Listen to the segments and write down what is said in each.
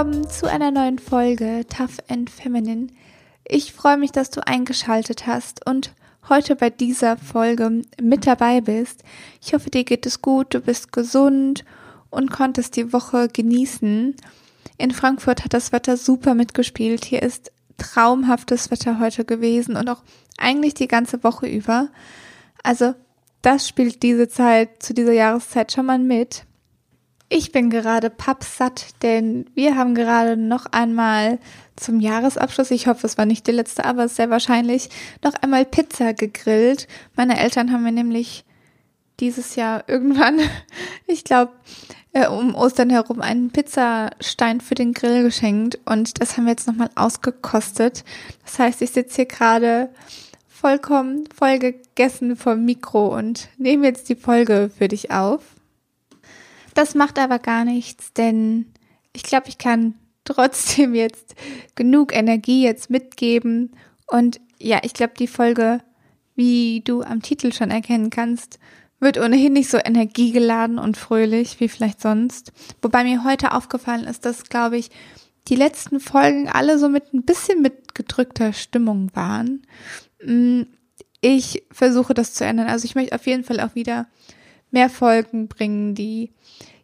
willkommen zu einer neuen Folge Tough and Feminine. Ich freue mich, dass du eingeschaltet hast und heute bei dieser Folge mit dabei bist. Ich hoffe, dir geht es gut, du bist gesund und konntest die Woche genießen. In Frankfurt hat das Wetter super mitgespielt. Hier ist traumhaftes Wetter heute gewesen und auch eigentlich die ganze Woche über. Also das spielt diese Zeit zu dieser Jahreszeit schon mal mit. Ich bin gerade pappsatt, denn wir haben gerade noch einmal zum Jahresabschluss, ich hoffe, es war nicht die letzte, aber sehr wahrscheinlich, noch einmal Pizza gegrillt. Meine Eltern haben mir nämlich dieses Jahr irgendwann, ich glaube, äh, um Ostern herum einen Pizzastein für den Grill geschenkt und das haben wir jetzt nochmal ausgekostet. Das heißt, ich sitze hier gerade vollkommen voll gegessen vom Mikro und nehme jetzt die Folge für dich auf. Das macht aber gar nichts, denn ich glaube, ich kann trotzdem jetzt genug Energie jetzt mitgeben. Und ja, ich glaube, die Folge, wie du am Titel schon erkennen kannst, wird ohnehin nicht so energiegeladen und fröhlich wie vielleicht sonst. Wobei mir heute aufgefallen ist, dass, glaube ich, die letzten Folgen alle so mit ein bisschen mit gedrückter Stimmung waren. Mm, ich versuche das zu ändern. Also ich möchte auf jeden Fall auch wieder mehr Folgen bringen, die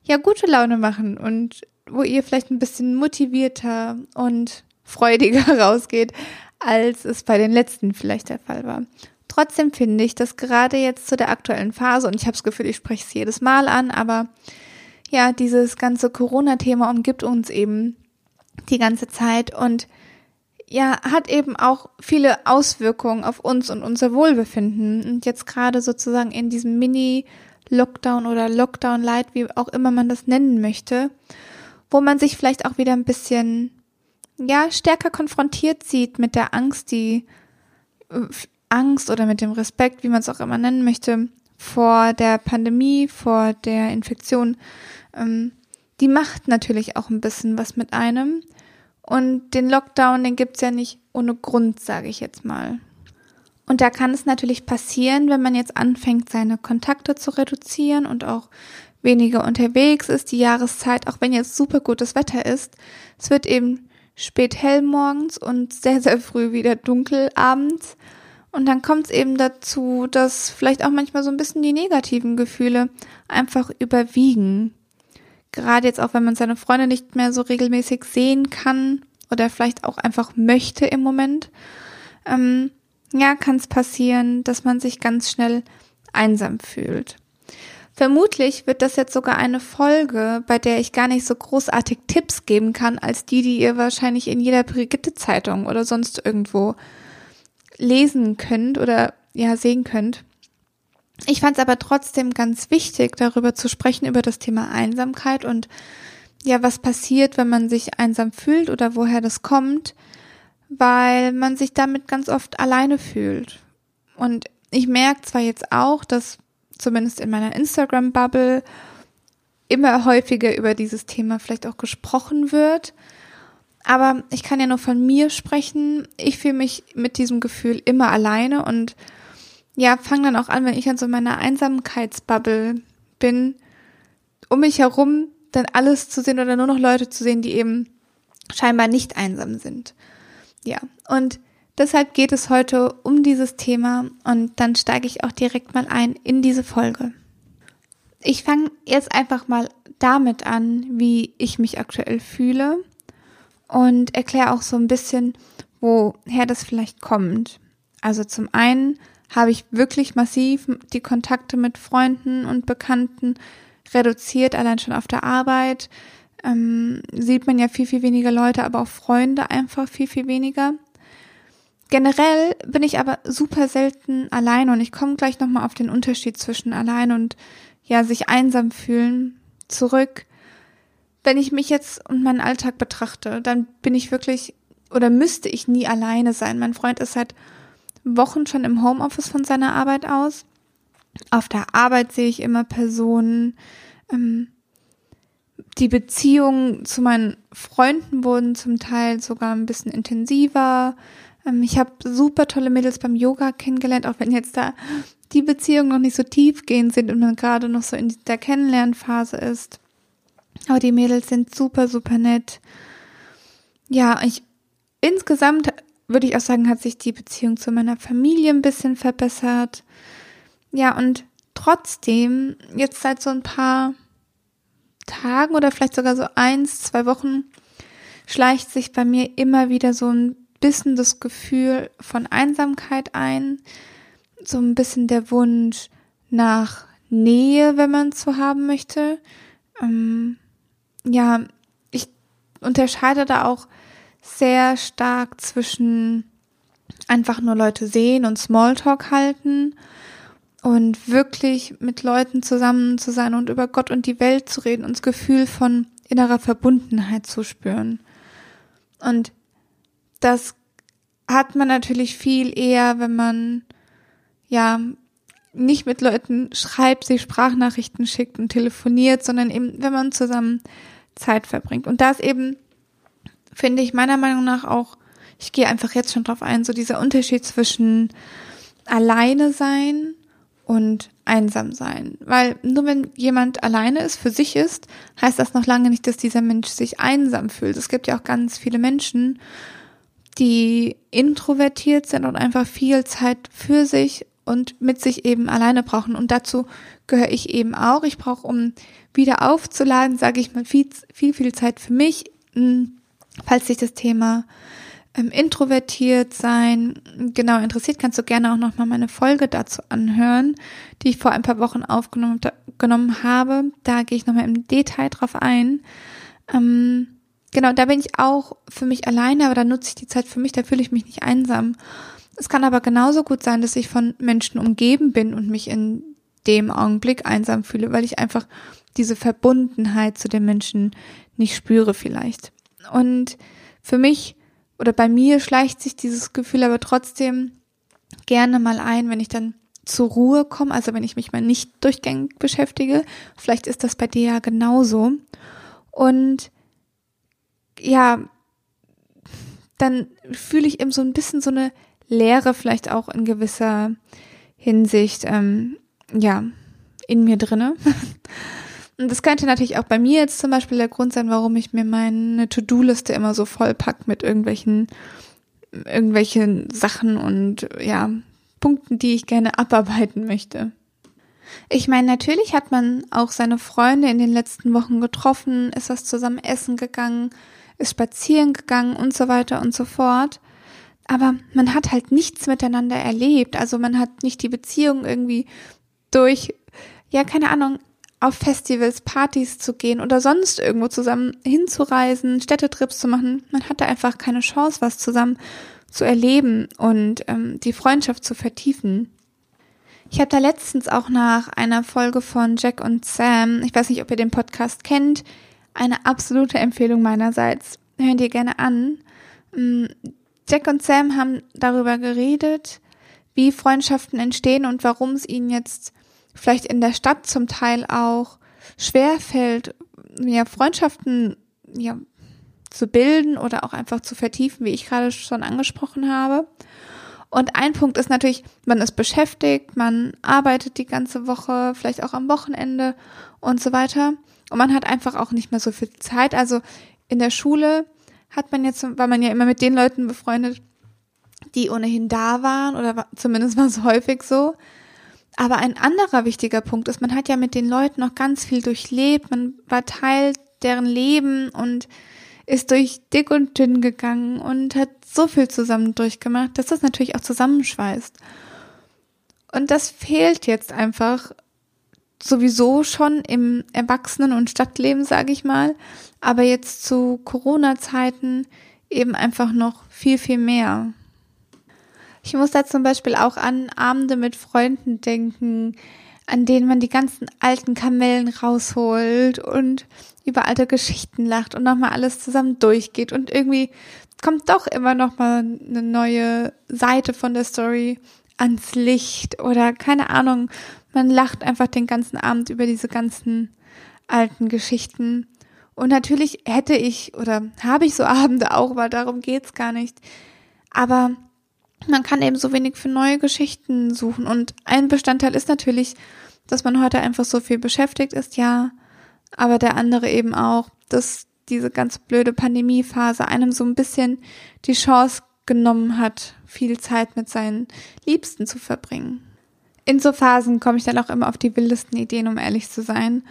ja gute Laune machen und wo ihr vielleicht ein bisschen motivierter und freudiger rausgeht, als es bei den letzten vielleicht der Fall war. Trotzdem finde ich, dass gerade jetzt zu der aktuellen Phase, und ich habe das Gefühl, ich spreche es jedes Mal an, aber ja, dieses ganze Corona-Thema umgibt uns eben die ganze Zeit und ja, hat eben auch viele Auswirkungen auf uns und unser Wohlbefinden. Und jetzt gerade sozusagen in diesem Mini- Lockdown oder Lockdown Light, wie auch immer man das nennen möchte, wo man sich vielleicht auch wieder ein bisschen, ja, stärker konfrontiert sieht mit der Angst, die äh, Angst oder mit dem Respekt, wie man es auch immer nennen möchte, vor der Pandemie, vor der Infektion, ähm, die macht natürlich auch ein bisschen was mit einem. Und den Lockdown, den gibt's ja nicht ohne Grund, sage ich jetzt mal. Und da kann es natürlich passieren, wenn man jetzt anfängt, seine Kontakte zu reduzieren und auch weniger unterwegs ist, die Jahreszeit, auch wenn jetzt super gutes Wetter ist. Es wird eben spät hell morgens und sehr, sehr früh wieder dunkel abends. Und dann kommt es eben dazu, dass vielleicht auch manchmal so ein bisschen die negativen Gefühle einfach überwiegen. Gerade jetzt auch, wenn man seine Freunde nicht mehr so regelmäßig sehen kann oder vielleicht auch einfach möchte im Moment. Ähm, ja, kann es passieren, dass man sich ganz schnell einsam fühlt. Vermutlich wird das jetzt sogar eine Folge, bei der ich gar nicht so großartig Tipps geben kann, als die, die ihr wahrscheinlich in jeder Brigitte-Zeitung oder sonst irgendwo lesen könnt oder ja sehen könnt. Ich fand es aber trotzdem ganz wichtig, darüber zu sprechen, über das Thema Einsamkeit und ja, was passiert, wenn man sich einsam fühlt oder woher das kommt, weil man sich damit ganz oft alleine fühlt. Und ich merke zwar jetzt auch, dass zumindest in meiner Instagram-Bubble immer häufiger über dieses Thema vielleicht auch gesprochen wird. Aber ich kann ja nur von mir sprechen. Ich fühle mich mit diesem Gefühl immer alleine und ja, fange dann auch an, wenn ich an so meiner Einsamkeitsbubble bin, um mich herum dann alles zu sehen oder nur noch Leute zu sehen, die eben scheinbar nicht einsam sind. Ja, und deshalb geht es heute um dieses Thema und dann steige ich auch direkt mal ein in diese Folge. Ich fange jetzt einfach mal damit an, wie ich mich aktuell fühle und erkläre auch so ein bisschen, woher das vielleicht kommt. Also zum einen habe ich wirklich massiv die Kontakte mit Freunden und Bekannten reduziert, allein schon auf der Arbeit ähm, sieht man ja viel, viel weniger Leute, aber auch Freunde einfach viel, viel weniger. Generell bin ich aber super selten allein und ich komme gleich nochmal auf den Unterschied zwischen allein und ja, sich einsam fühlen zurück. Wenn ich mich jetzt und meinen Alltag betrachte, dann bin ich wirklich oder müsste ich nie alleine sein. Mein Freund ist seit Wochen schon im Homeoffice von seiner Arbeit aus. Auf der Arbeit sehe ich immer Personen. Ähm, die Beziehungen zu meinen Freunden wurden zum Teil sogar ein bisschen intensiver. Ähm, ich habe super tolle Mädels beim Yoga kennengelernt, auch wenn jetzt da die Beziehungen noch nicht so tiefgehend sind und man gerade noch so in der Kennenlernphase ist. Aber die Mädels sind super, super nett. ja, ich insgesamt würde ich auch sagen, hat sich die Beziehung zu meiner Familie ein bisschen verbessert. Ja, und trotzdem, jetzt seit so ein paar Tagen oder vielleicht sogar so eins, zwei Wochen, schleicht sich bei mir immer wieder so ein bisschen das Gefühl von Einsamkeit ein, so ein bisschen der Wunsch nach Nähe, wenn man es so haben möchte. Ähm, ja, ich unterscheide da auch sehr stark zwischen einfach nur Leute sehen und Smalltalk halten und wirklich mit Leuten zusammen zu sein und über Gott und die Welt zu reden und das Gefühl von innerer Verbundenheit zu spüren. Und das hat man natürlich viel eher, wenn man ja nicht mit Leuten schreibt, sich Sprachnachrichten schickt und telefoniert, sondern eben, wenn man zusammen Zeit verbringt. Und da ist eben, finde ich meiner Meinung nach auch, ich gehe einfach jetzt schon drauf ein, so dieser Unterschied zwischen alleine sein und einsam sein. Weil nur wenn jemand alleine ist, für sich ist, heißt das noch lange nicht, dass dieser Mensch sich einsam fühlt. Es gibt ja auch ganz viele Menschen, die introvertiert sind und einfach viel Zeit für sich und mit sich eben alleine brauchen. Und dazu gehöre ich eben auch. Ich brauche, um wieder aufzuladen, sage ich mal, viel, viel, viel Zeit für mich. Hm, falls sich das Thema ähm, introvertiert sein genau interessiert, kannst du gerne auch nochmal meine Folge dazu anhören, die ich vor ein paar Wochen aufgenommen genommen habe. Da gehe ich nochmal im Detail drauf ein. Ähm, genau, da bin ich auch für mich alleine, aber da nutze ich die Zeit für mich, da fühle ich mich nicht einsam. Es kann aber genauso gut sein, dass ich von Menschen umgeben bin und mich in dem Augenblick einsam fühle, weil ich einfach diese Verbundenheit zu den Menschen nicht spüre vielleicht. Und für mich oder bei mir schleicht sich dieses Gefühl aber trotzdem gerne mal ein, wenn ich dann zur Ruhe komme, also wenn ich mich mal nicht durchgängig beschäftige. Vielleicht ist das bei dir ja genauso. Und ja, dann fühle ich eben so ein bisschen so eine Leere vielleicht auch in gewisser Hinsicht, ähm, ja, in mir drinne. Und das könnte natürlich auch bei mir jetzt zum Beispiel der Grund sein, warum ich mir meine To-Do-Liste immer so vollpack mit irgendwelchen, irgendwelchen Sachen und ja, Punkten, die ich gerne abarbeiten möchte. Ich meine, natürlich hat man auch seine Freunde in den letzten Wochen getroffen, ist was zusammen essen gegangen, ist spazieren gegangen und so weiter und so fort aber man hat halt nichts miteinander erlebt. Also man hat nicht die Beziehung irgendwie durch, ja, keine Ahnung, auf Festivals, Partys zu gehen oder sonst irgendwo zusammen hinzureisen, Städtetrips zu machen. Man hatte einfach keine Chance, was zusammen zu erleben und ähm, die Freundschaft zu vertiefen. Ich habe da letztens auch nach einer Folge von Jack und Sam, ich weiß nicht, ob ihr den Podcast kennt, eine absolute Empfehlung meinerseits. Hören dir gerne an. Mm, Jack und Sam haben darüber geredet, wie Freundschaften entstehen und warum es ihnen jetzt vielleicht in der Stadt zum Teil auch schwer fällt, ja, Freundschaften ja, zu bilden oder auch einfach zu vertiefen, wie ich gerade schon angesprochen habe. Und ein Punkt ist natürlich, man ist beschäftigt, man arbeitet die ganze Woche, vielleicht auch am Wochenende und so weiter. Und man hat einfach auch nicht mehr so viel Zeit. Also in der Schule hat man jetzt, war man ja immer mit den Leuten befreundet, die ohnehin da waren oder zumindest war es häufig so. Aber ein anderer wichtiger Punkt ist, man hat ja mit den Leuten noch ganz viel durchlebt, man war Teil deren Leben und ist durch dick und dünn gegangen und hat so viel zusammen durchgemacht, dass das natürlich auch zusammenschweißt. Und das fehlt jetzt einfach sowieso schon im Erwachsenen- und Stadtleben, sage ich mal, aber jetzt zu Corona-Zeiten eben einfach noch viel, viel mehr. Ich muss da zum Beispiel auch an Abende mit Freunden denken, an denen man die ganzen alten Kamellen rausholt und über alte Geschichten lacht und nochmal alles zusammen durchgeht und irgendwie kommt doch immer nochmal eine neue Seite von der Story ans Licht oder keine Ahnung, man lacht einfach den ganzen Abend über diese ganzen alten Geschichten. Und natürlich hätte ich oder habe ich so Abende auch, weil darum geht's gar nicht. Aber man kann eben so wenig für neue Geschichten suchen. Und ein Bestandteil ist natürlich, dass man heute einfach so viel beschäftigt ist, ja. Aber der andere eben auch, dass diese ganz blöde Pandemiephase einem so ein bisschen die Chance genommen hat, viel Zeit mit seinen Liebsten zu verbringen. In so Phasen komme ich dann auch immer auf die wildesten Ideen, um ehrlich zu sein.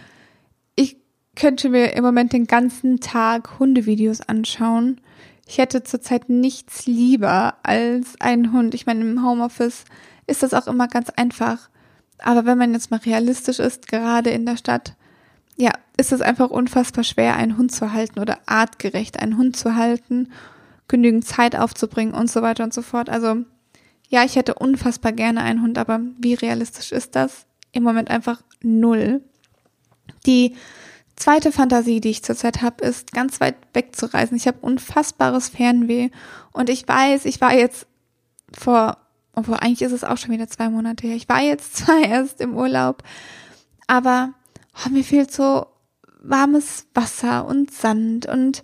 Ich könnte mir im Moment den ganzen Tag Hundevideos anschauen. Ich hätte zurzeit nichts lieber als einen Hund. Ich meine, im Homeoffice ist das auch immer ganz einfach. Aber wenn man jetzt mal realistisch ist, gerade in der Stadt, ja, ist es einfach unfassbar schwer, einen Hund zu halten oder artgerecht einen Hund zu halten, genügend Zeit aufzubringen und so weiter und so fort. Also ja, ich hätte unfassbar gerne einen Hund, aber wie realistisch ist das? Im Moment einfach null. Die zweite Fantasie, die ich zurzeit habe, ist ganz weit weg zu reisen. Ich habe unfassbares Fernweh und ich weiß, ich war jetzt vor, obwohl eigentlich ist es auch schon wieder zwei Monate her. Ich war jetzt zwar erst im Urlaub, aber oh, mir fehlt so warmes Wasser und Sand und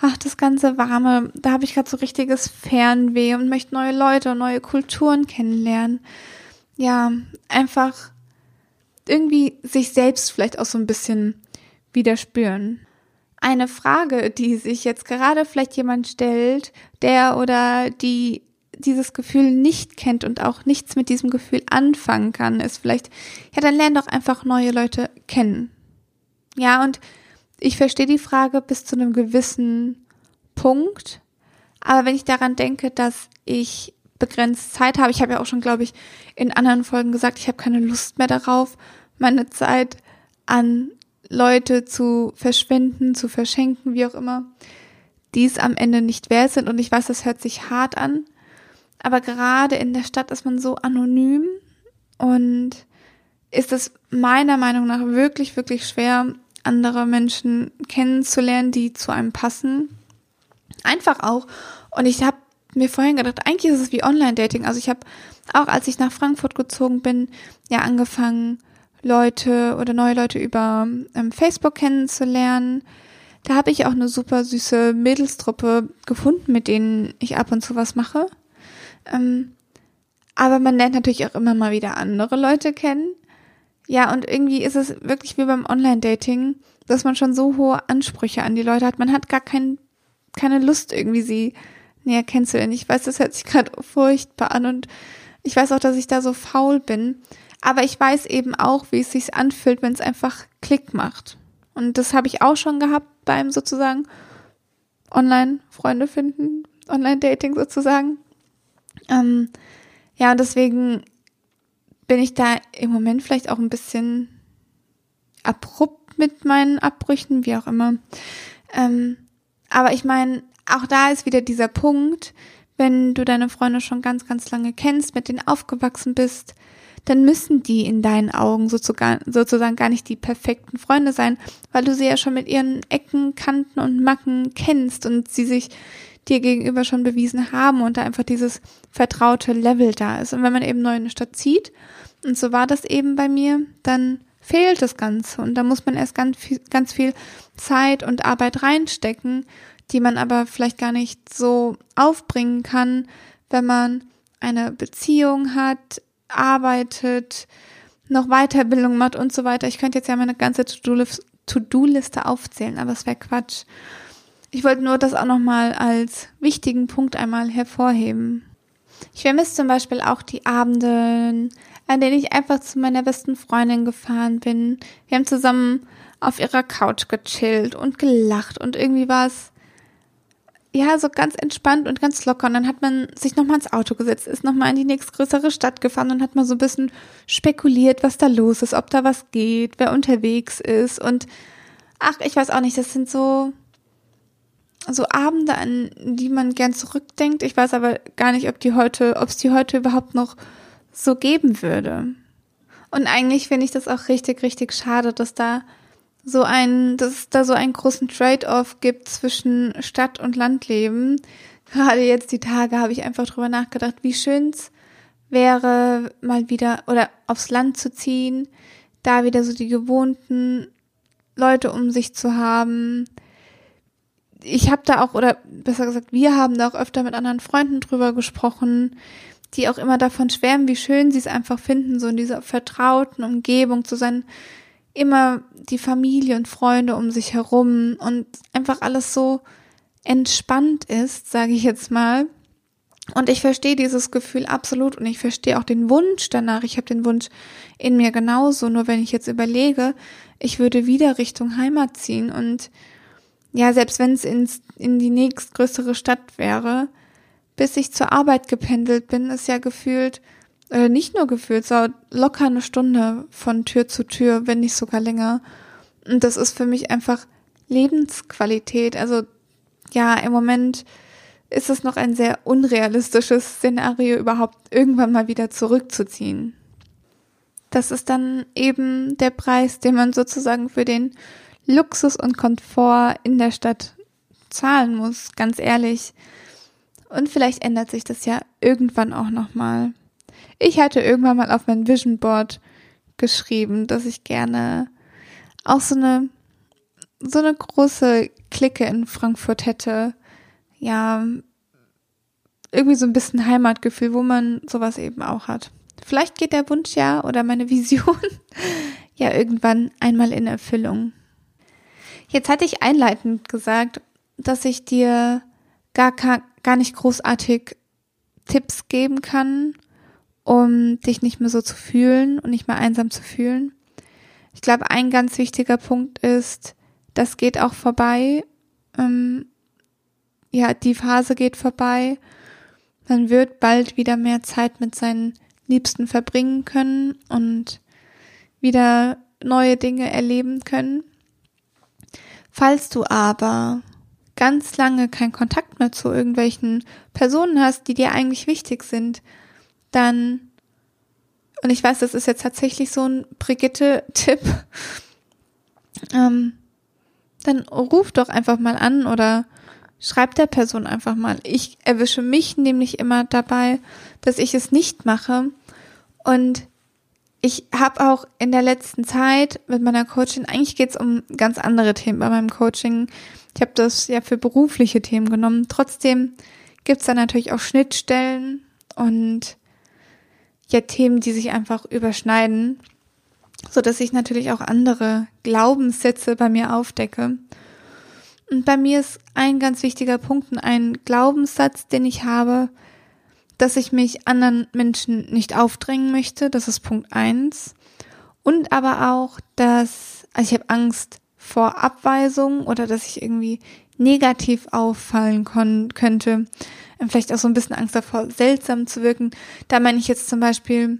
ach, das ganze Warme, da habe ich gerade so richtiges Fernweh und möchte neue Leute und neue Kulturen kennenlernen. Ja, einfach irgendwie sich selbst vielleicht auch so ein bisschen wieder spüren. Eine Frage, die sich jetzt gerade vielleicht jemand stellt, der oder die dieses Gefühl nicht kennt und auch nichts mit diesem Gefühl anfangen kann, ist vielleicht, ja, dann lern doch einfach neue Leute kennen. Ja, und ich verstehe die Frage bis zu einem gewissen Punkt. Aber wenn ich daran denke, dass ich begrenzt Zeit habe, ich habe ja auch schon, glaube ich, in anderen Folgen gesagt, ich habe keine Lust mehr darauf, meine Zeit an Leute zu verschwenden, zu verschenken, wie auch immer, die es am Ende nicht wert sind. Und ich weiß, das hört sich hart an, aber gerade in der Stadt ist man so anonym und ist es meiner Meinung nach wirklich, wirklich schwer, andere Menschen kennenzulernen, die zu einem passen. Einfach auch. Und ich habe mir vorhin gedacht, eigentlich ist es wie Online-Dating. Also ich habe auch, als ich nach Frankfurt gezogen bin, ja angefangen, Leute oder neue Leute über ähm, Facebook kennenzulernen. Da habe ich auch eine super süße Mädelstruppe gefunden, mit denen ich ab und zu was mache. Ähm, aber man lernt natürlich auch immer mal wieder andere Leute kennen. Ja, und irgendwie ist es wirklich wie beim Online-Dating, dass man schon so hohe Ansprüche an die Leute hat. Man hat gar kein, keine Lust, irgendwie sie näher kennenzulernen. Ich weiß, das hört sich gerade furchtbar an und ich weiß auch, dass ich da so faul bin. Aber ich weiß eben auch, wie es sich anfühlt, wenn es einfach Klick macht. Und das habe ich auch schon gehabt beim sozusagen Online-Freunde finden, Online-Dating sozusagen. Ähm, ja, und deswegen bin ich da im Moment vielleicht auch ein bisschen abrupt mit meinen Abbrüchen, wie auch immer. Ähm, aber ich meine, auch da ist wieder dieser Punkt, wenn du deine Freunde schon ganz, ganz lange kennst, mit denen aufgewachsen bist, dann müssen die in deinen Augen sozusagen, gar nicht die perfekten Freunde sein, weil du sie ja schon mit ihren Ecken, Kanten und Macken kennst und sie sich dir gegenüber schon bewiesen haben und da einfach dieses vertraute Level da ist. Und wenn man eben neu in eine Stadt zieht, und so war das eben bei mir, dann fehlt das Ganze und da muss man erst ganz viel, ganz viel Zeit und Arbeit reinstecken, die man aber vielleicht gar nicht so aufbringen kann, wenn man eine Beziehung hat, arbeitet, noch Weiterbildung macht und so weiter. Ich könnte jetzt ja meine ganze To-Do-Liste aufzählen, aber es wäre Quatsch. Ich wollte nur das auch nochmal als wichtigen Punkt einmal hervorheben. Ich vermisse zum Beispiel auch die Abende, an denen ich einfach zu meiner besten Freundin gefahren bin. Wir haben zusammen auf ihrer Couch gechillt und gelacht und irgendwie war es ja, so ganz entspannt und ganz locker. Und dann hat man sich nochmal ins Auto gesetzt, ist nochmal in die nächstgrößere Stadt gefahren und hat mal so ein bisschen spekuliert, was da los ist, ob da was geht, wer unterwegs ist. Und ach, ich weiß auch nicht, das sind so, so Abende, an die man gern zurückdenkt. Ich weiß aber gar nicht, ob die heute, ob es die heute überhaupt noch so geben würde. Und eigentlich finde ich das auch richtig, richtig schade, dass da so ein, dass es da so einen großen Trade-off gibt zwischen Stadt- und Landleben. Gerade jetzt die Tage habe ich einfach drüber nachgedacht, wie schön's wäre, mal wieder oder aufs Land zu ziehen, da wieder so die gewohnten Leute um sich zu haben. Ich habe da auch, oder besser gesagt, wir haben da auch öfter mit anderen Freunden drüber gesprochen, die auch immer davon schwärmen, wie schön sie es einfach finden, so in dieser vertrauten Umgebung zu sein, immer die Familie und Freunde um sich herum und einfach alles so entspannt ist, sage ich jetzt mal. Und ich verstehe dieses Gefühl absolut und ich verstehe auch den Wunsch danach. Ich habe den Wunsch in mir genauso. Nur wenn ich jetzt überlege, ich würde wieder Richtung Heimat ziehen und ja, selbst wenn es in die nächstgrößere Stadt wäre, bis ich zur Arbeit gependelt bin, ist ja gefühlt, äh, nicht nur gefühlt, so locker eine Stunde von Tür zu Tür, wenn nicht sogar länger. Und das ist für mich einfach Lebensqualität. Also ja, im Moment ist es noch ein sehr unrealistisches Szenario, überhaupt irgendwann mal wieder zurückzuziehen. Das ist dann eben der Preis, den man sozusagen für den Luxus und Komfort in der Stadt zahlen muss, ganz ehrlich. Und vielleicht ändert sich das ja irgendwann auch nochmal. Ich hatte irgendwann mal auf mein Vision Board geschrieben, dass ich gerne auch so eine, so eine große Clique in Frankfurt hätte. Ja, irgendwie so ein bisschen Heimatgefühl, wo man sowas eben auch hat. Vielleicht geht der Wunsch ja oder meine Vision ja irgendwann einmal in Erfüllung. Jetzt hatte ich einleitend gesagt, dass ich dir gar, gar nicht großartig Tipps geben kann, um dich nicht mehr so zu fühlen und nicht mehr einsam zu fühlen. Ich glaube, ein ganz wichtiger Punkt ist, das geht auch vorbei. Ähm, ja, die Phase geht vorbei. Man wird bald wieder mehr Zeit mit seinen Liebsten verbringen können und wieder neue Dinge erleben können. Falls du aber ganz lange keinen Kontakt mehr zu irgendwelchen Personen hast, die dir eigentlich wichtig sind, dann, und ich weiß, das ist jetzt tatsächlich so ein Brigitte-Tipp, ähm, dann ruf doch einfach mal an oder schreib der Person einfach mal. Ich erwische mich nämlich immer dabei, dass ich es nicht mache und ich habe auch in der letzten Zeit mit meiner Coaching, eigentlich geht es um ganz andere Themen bei meinem Coaching. Ich habe das ja für berufliche Themen genommen. Trotzdem gibt es da natürlich auch Schnittstellen und ja Themen, die sich einfach überschneiden, so dass ich natürlich auch andere Glaubenssätze bei mir aufdecke. Und bei mir ist ein ganz wichtiger Punkt und ein Glaubenssatz, den ich habe, dass ich mich anderen Menschen nicht aufdrängen möchte. Das ist Punkt eins. Und aber auch, dass, also ich habe Angst vor Abweisung oder dass ich irgendwie negativ auffallen könnte. Vielleicht auch so ein bisschen Angst davor, seltsam zu wirken. Da meine ich jetzt zum Beispiel,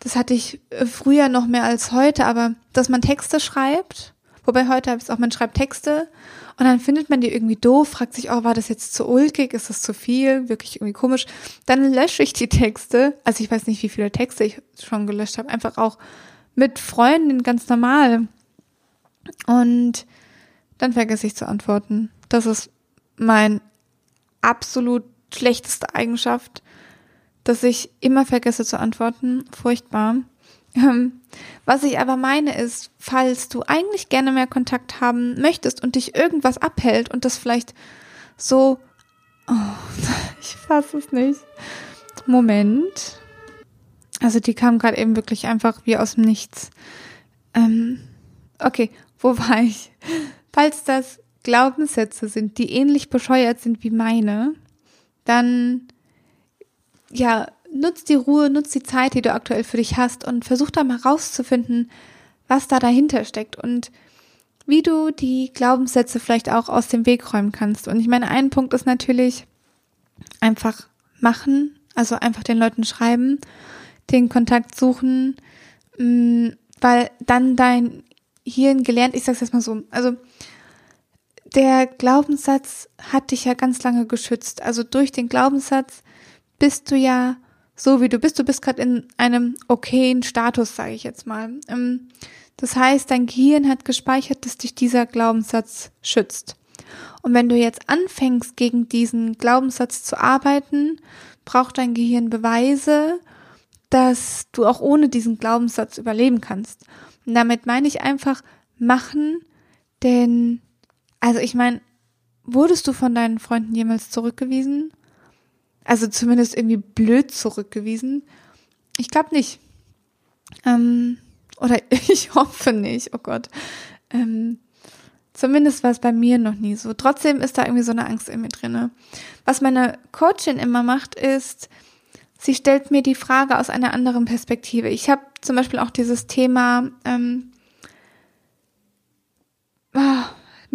das hatte ich äh, früher noch mehr als heute, aber dass man Texte schreibt. Wobei heute habe ich es auch, man schreibt Texte und dann findet man die irgendwie doof, fragt sich, oh, war das jetzt zu ulkig? Ist das zu viel? Wirklich irgendwie komisch. Dann lösche ich die Texte. Also ich weiß nicht, wie viele Texte ich schon gelöscht habe. Einfach auch mit Freunden ganz normal. Und dann vergesse ich zu antworten. Das ist mein absolut schlechteste Eigenschaft, dass ich immer vergesse zu antworten. Furchtbar. Ähm, was ich aber meine ist, falls du eigentlich gerne mehr Kontakt haben möchtest und dich irgendwas abhält und das vielleicht so, oh, ich fasse es nicht. Moment. Also die kam gerade eben wirklich einfach wie aus dem Nichts. Ähm, okay, wo war ich? Falls das Glaubenssätze sind, die ähnlich bescheuert sind wie meine, dann ja, nutz die Ruhe, nutz die Zeit, die du aktuell für dich hast und versuch da mal rauszufinden, was da dahinter steckt und wie du die Glaubenssätze vielleicht auch aus dem Weg räumen kannst. Und ich meine, ein Punkt ist natürlich einfach machen, also einfach den Leuten schreiben, den Kontakt suchen, mm, weil dann dein Hirn gelernt, ich sag's jetzt mal so, also der Glaubenssatz hat dich ja ganz lange geschützt. Also durch den Glaubenssatz bist du ja so wie du bist. Du bist gerade in einem okayen Status, sage ich jetzt mal. Ähm, das heißt, dein Gehirn hat gespeichert, dass dich dieser Glaubenssatz schützt. Und wenn du jetzt anfängst, gegen diesen Glaubenssatz zu arbeiten, braucht dein Gehirn Beweise, dass du auch ohne diesen Glaubenssatz überleben kannst. Und damit meine ich einfach machen, denn, also ich meine, wurdest du von deinen Freunden jemals zurückgewiesen? Also zumindest irgendwie blöd zurückgewiesen. Ich glaube nicht. Ähm, Oder ich hoffe nicht, oh Gott. Ähm, zumindest war es bei mir noch nie so. Trotzdem ist da irgendwie so eine Angst in mir drinne. Was meine Coachin immer macht, ist, sie stellt mir die Frage aus einer anderen Perspektive. Ich habe zum Beispiel auch dieses Thema, ähm, oh,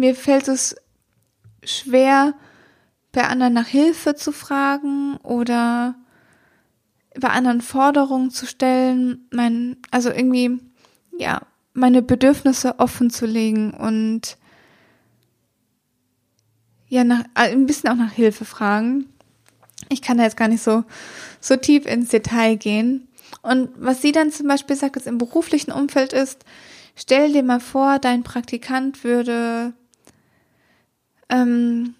mir fällt es schwer, bei anderen nach Hilfe zu fragen oder bei anderen Forderungen zu stellen, mein, also irgendwie, ja, meine Bedürfnisse offen zu legen und ja, nach, äh, ein bisschen auch nach Hilfe fragen. Ich kann da jetzt gar nicht so, so tief ins Detail gehen. Und was sie dann zum Beispiel sagt, dass im beruflichen Umfeld ist, stell dir mal vor, dein Praktikant würde, ähm,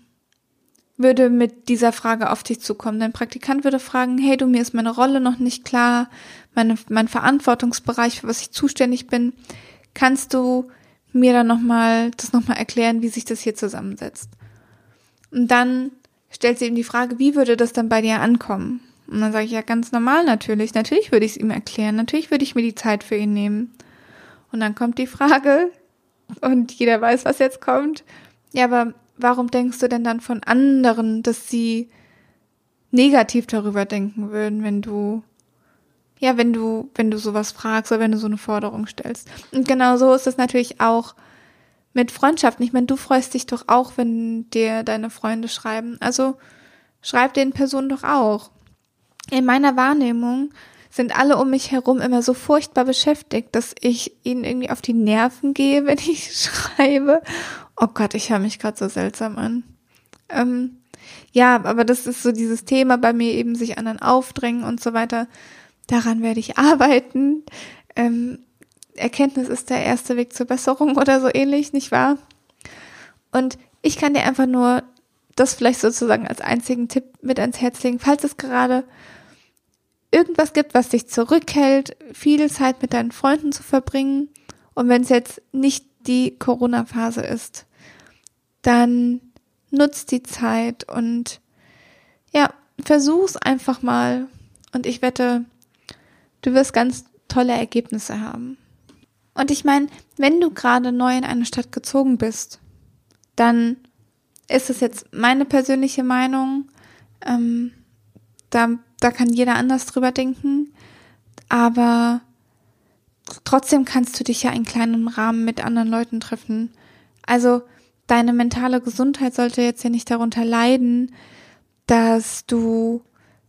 würde mit dieser Frage auf dich zukommen. Dein Praktikant würde fragen, hey du, mir ist meine Rolle noch nicht klar, meine, mein Verantwortungsbereich, für was ich zuständig bin. Kannst du mir dann nochmal, das nochmal erklären, wie sich das hier zusammensetzt? Und dann stellt sie ihm die Frage, wie würde das dann bei dir ankommen? Und dann sage ich, ja, ganz normal natürlich. Natürlich würde ich es ihm erklären. Natürlich würde ich mir die Zeit für ihn nehmen. Und dann kommt die Frage, und jeder weiß, was jetzt kommt. Ja, aber warum denkst du denn dann von anderen, dass sie negativ darüber denken würden, wenn du, ja, wenn du, wenn du sowas fragst oder wenn du so eine Forderung stellst? Und genau so ist es natürlich auch mit Freundschaften. Ich meine, du freust dich doch auch, wenn dir deine Freunde schreiben. Also schreib den Personen doch auch in meiner Wahrnehmung sind alle um mich herum immer so furchtbar beschäftigt, dass ich ihnen irgendwie auf die Nerven gehe, wenn ich schreibe. Oh Gott, ich höre mich gerade so seltsam an. Ähm, ja, aber das ist so dieses Thema bei mir eben sich anderen aufdrängen und so weiter. Daran werde ich arbeiten. Ähm, Erkenntnis ist der erste Weg zur Besserung oder so ähnlich, nicht wahr? Und ich kann dir einfach nur das vielleicht sozusagen als einzigen Tipp mit ans Herz legen, falls es gerade irgendwas gibt, was dich zurückhält, viel Zeit mit deinen Freunden zu verbringen und wenn es jetzt nicht die Corona-Phase ist, dann nutz die Zeit und ja, versuch's einfach mal und ich wette, du wirst ganz tolle Ergebnisse haben. Und ich meine, wenn du gerade neu in eine Stadt gezogen bist, dann ist es jetzt meine persönliche Meinung. Ähm, da, da kann jeder anders drüber denken. Aber trotzdem kannst du dich ja in kleinem Rahmen mit anderen Leuten treffen. Also deine mentale Gesundheit sollte jetzt ja nicht darunter leiden, dass du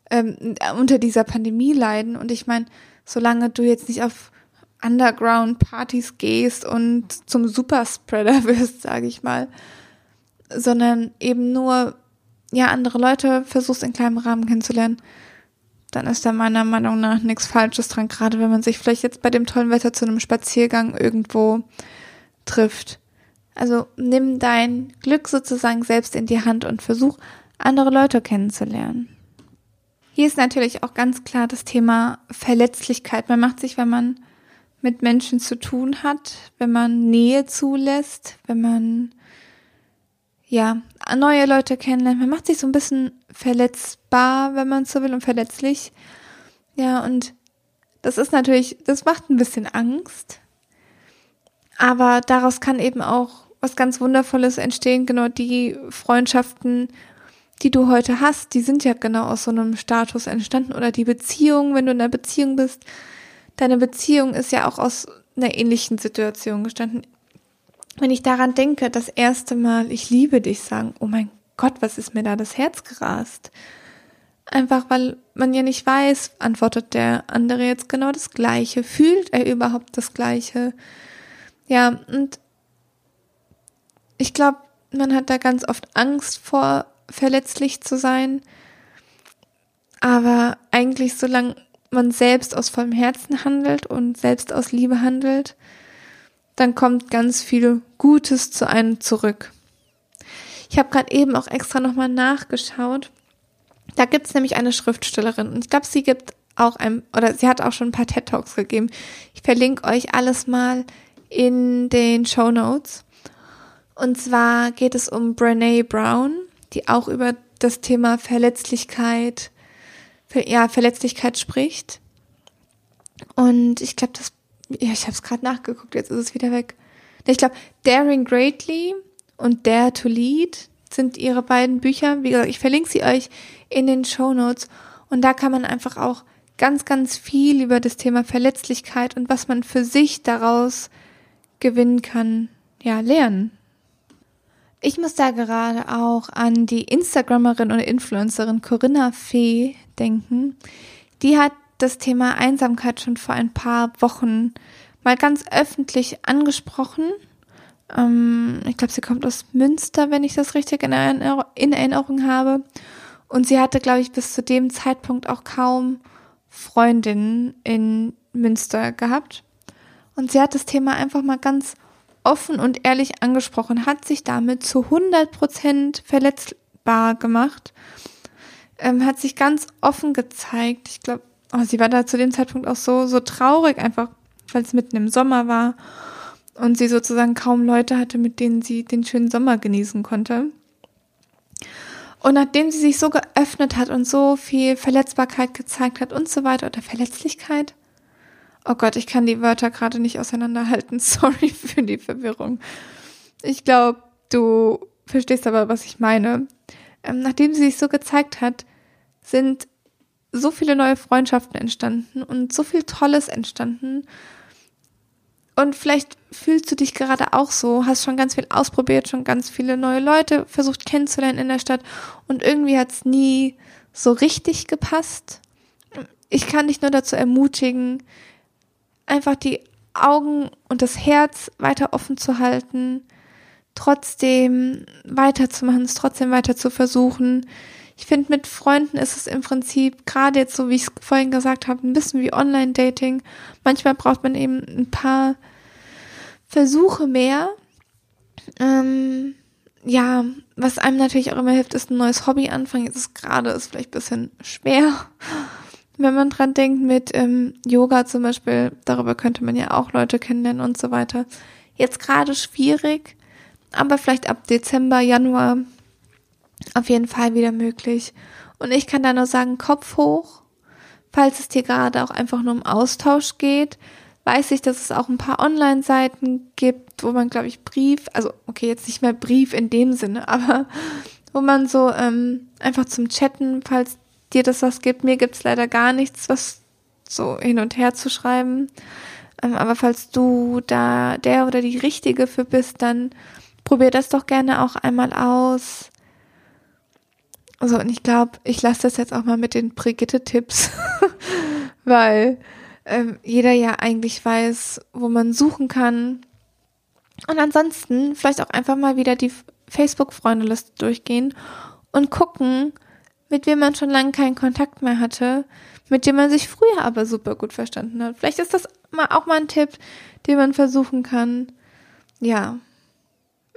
ähm, unter dieser Pandemie leiden. Und ich meine, solange du jetzt nicht auf Underground-Partys gehst und zum Superspreader wirst, sage ich mal, sondern eben nur ja andere Leute versuchst in kleinem Rahmen kennenzulernen, dann ist da meiner Meinung nach nichts Falsches dran, gerade wenn man sich vielleicht jetzt bei dem tollen Wetter zu einem Spaziergang irgendwo trifft. Also nimm dein Glück sozusagen selbst in die Hand und versuch andere Leute kennenzulernen. Hier ist natürlich auch ganz klar das Thema Verletzlichkeit. Man macht sich, wenn man mit Menschen zu tun hat, wenn man Nähe zulässt, wenn man ja, neue Leute kennenlernt. Man macht sich so ein bisschen verletzbar, wenn man so will, und verletzlich. Ja, und das ist natürlich, das macht ein bisschen Angst. Aber daraus kann eben auch was ganz Wundervolles entstehen. Genau die Freundschaften, die du heute hast, die sind ja genau aus so einem Status entstanden. Oder die Beziehung, wenn du in einer Beziehung bist. Deine Beziehung ist ja auch aus einer ähnlichen Situation gestanden wenn ich daran denke, das erste Mal, ich liebe dich sagen, oh mein Gott, was ist mir da das Herz gerast? Einfach weil man ja nicht weiß, antwortet der andere jetzt genau das Gleiche, fühlt er überhaupt das Gleiche? Ja, und ich glaube, man hat da ganz oft Angst vor, verletzlich zu sein. Aber eigentlich, solange man selbst aus vollem Herzen handelt und selbst aus Liebe handelt, dann kommt ganz viel Gutes zu einem zurück. Ich habe gerade eben auch extra nochmal nachgeschaut. Da gibt es nämlich eine Schriftstellerin und ich glaube, sie gibt auch ein, oder sie hat auch schon ein paar TED Talks gegeben. Ich verlinke euch alles mal in den Show Notes. Und zwar geht es um Brene Brown, die auch über das Thema Verletzlichkeit, ja, Verletzlichkeit spricht. Und ich glaube, das ja, ich habe es gerade nachgeguckt, jetzt ist es wieder weg. Ich glaube, Daring Greatly und Dare to Lead sind ihre beiden Bücher. Wie gesagt, ich verlinke sie euch in den Show Notes. Und da kann man einfach auch ganz, ganz viel über das Thema Verletzlichkeit und was man für sich daraus gewinnen kann, ja, lernen. Ich muss da gerade auch an die Instagrammerin und Influencerin Corinna Fee denken. Die hat das Thema Einsamkeit schon vor ein paar Wochen mal ganz öffentlich angesprochen. Ähm, ich glaube, sie kommt aus Münster, wenn ich das richtig in, Erinner in Erinnerung habe. Und sie hatte, glaube ich, bis zu dem Zeitpunkt auch kaum Freundinnen in Münster gehabt. Und sie hat das Thema einfach mal ganz offen und ehrlich angesprochen, hat sich damit zu 100 Prozent verletzbar gemacht, ähm, hat sich ganz offen gezeigt. Ich glaube, oh, sie war da zu dem Zeitpunkt auch so, so traurig, einfach weil es mitten im Sommer war und sie sozusagen kaum Leute hatte, mit denen sie den schönen Sommer genießen konnte. Und nachdem sie sich so geöffnet hat und so viel Verletzbarkeit gezeigt hat und so weiter oder Verletzlichkeit, oh Gott, ich kann die Wörter gerade nicht auseinanderhalten. Sorry für die Verwirrung. Ich glaube, du verstehst aber, was ich meine. Ähm, nachdem sie sich so gezeigt hat, sind so viele neue Freundschaften entstanden und so viel Tolles entstanden und vielleicht fühlst du dich gerade auch so, hast schon ganz viel ausprobiert, schon ganz viele neue Leute versucht kennenzulernen in der Stadt und irgendwie hat es nie so richtig gepasst. Ich kann dich nur dazu ermutigen, einfach die Augen und das Herz weiter offen zu halten, trotzdem weiterzumachen, es trotzdem weiter zu versuchen. Ich finde, mit Freunden ist es im Prinzip, gerade jetzt so, wie ich es vorhin gesagt habe, ein bisschen wie Online-Dating. Manchmal braucht man eben ein paar Versuche mehr. Ähm, ja, was einem natürlich auch immer hilft, ist ein neues Hobby anfangen. Jetzt ist gerade ist vielleicht ein bisschen schwer, wenn man dran denkt mit ähm, Yoga zum Beispiel. Darüber könnte man ja auch Leute kennenlernen und so weiter. Jetzt gerade schwierig, aber vielleicht ab Dezember, Januar auf jeden Fall wieder möglich. Und ich kann da nur sagen, Kopf hoch, falls es dir gerade auch einfach nur um Austausch geht. Weiß ich, dass es auch ein paar Online-Seiten gibt, wo man, glaube ich, Brief, also okay, jetzt nicht mehr Brief in dem Sinne, aber wo man so ähm, einfach zum Chatten, falls dir das was gibt. Mir gibt's leider gar nichts, was so hin und her zu schreiben. Ähm, aber falls du da der oder die Richtige für bist, dann probier das doch gerne auch einmal aus. Also, und ich glaube, ich lasse das jetzt auch mal mit den Brigitte-Tipps, weil ähm, jeder ja eigentlich weiß, wo man suchen kann. Und ansonsten vielleicht auch einfach mal wieder die Facebook-Freundeliste durchgehen und gucken, mit wem man schon lange keinen Kontakt mehr hatte, mit dem man sich früher aber super gut verstanden hat. Vielleicht ist das mal auch mal ein Tipp, den man versuchen kann. Ja,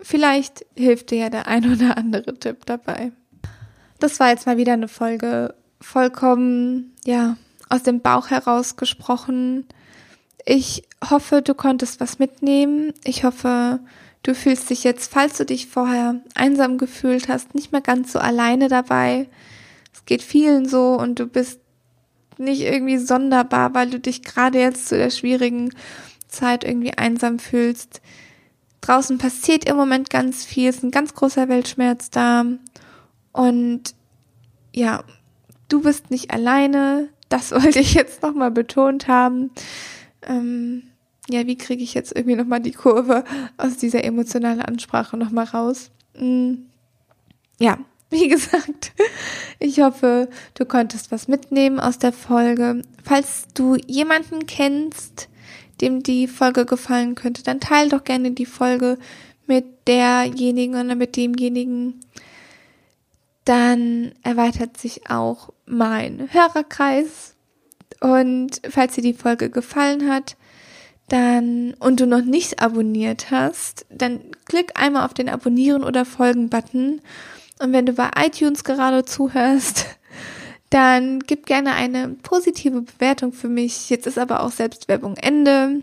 vielleicht hilft dir ja der ein oder andere Tipp dabei. Das war jetzt mal wieder eine Folge vollkommen, ja, aus dem Bauch heraus gesprochen. Ich hoffe, du konntest was mitnehmen. Ich hoffe, du fühlst dich jetzt, falls du dich vorher einsam gefühlt hast, nicht mehr ganz so alleine dabei. Geht vielen so und du bist nicht irgendwie sonderbar, weil du dich gerade jetzt zu der schwierigen Zeit irgendwie einsam fühlst. Draußen passiert im Moment ganz viel, ist ein ganz großer Weltschmerz da. Und ja, du bist nicht alleine. Das wollte ich jetzt nochmal betont haben. Ähm, ja, wie kriege ich jetzt irgendwie nochmal die Kurve aus dieser emotionalen Ansprache nochmal raus? Mhm. Ja, wie gesagt, ich hoffe, du konntest was mitnehmen aus der Folge. Falls du jemanden kennst, dem die Folge gefallen könnte, dann teile doch gerne die Folge mit derjenigen oder mit demjenigen, dann erweitert sich auch mein Hörerkreis. Und falls dir die Folge gefallen hat, dann und du noch nicht abonniert hast, dann klick einmal auf den Abonnieren oder Folgen-Button. Und wenn du bei iTunes gerade zuhörst, dann gib gerne eine positive Bewertung für mich. Jetzt ist aber auch Selbstwerbung Ende.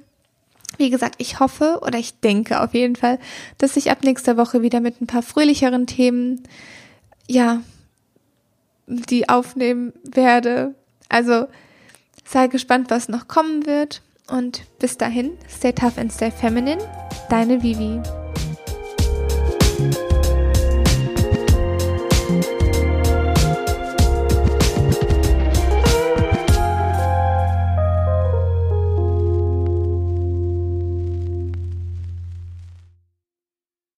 Wie gesagt, ich hoffe oder ich denke auf jeden Fall, dass ich ab nächster Woche wieder mit ein paar fröhlicheren Themen ja, die aufnehmen werde. Also sei gespannt, was noch kommen wird. Und bis dahin, stay tough and stay feminine. Deine Vivi.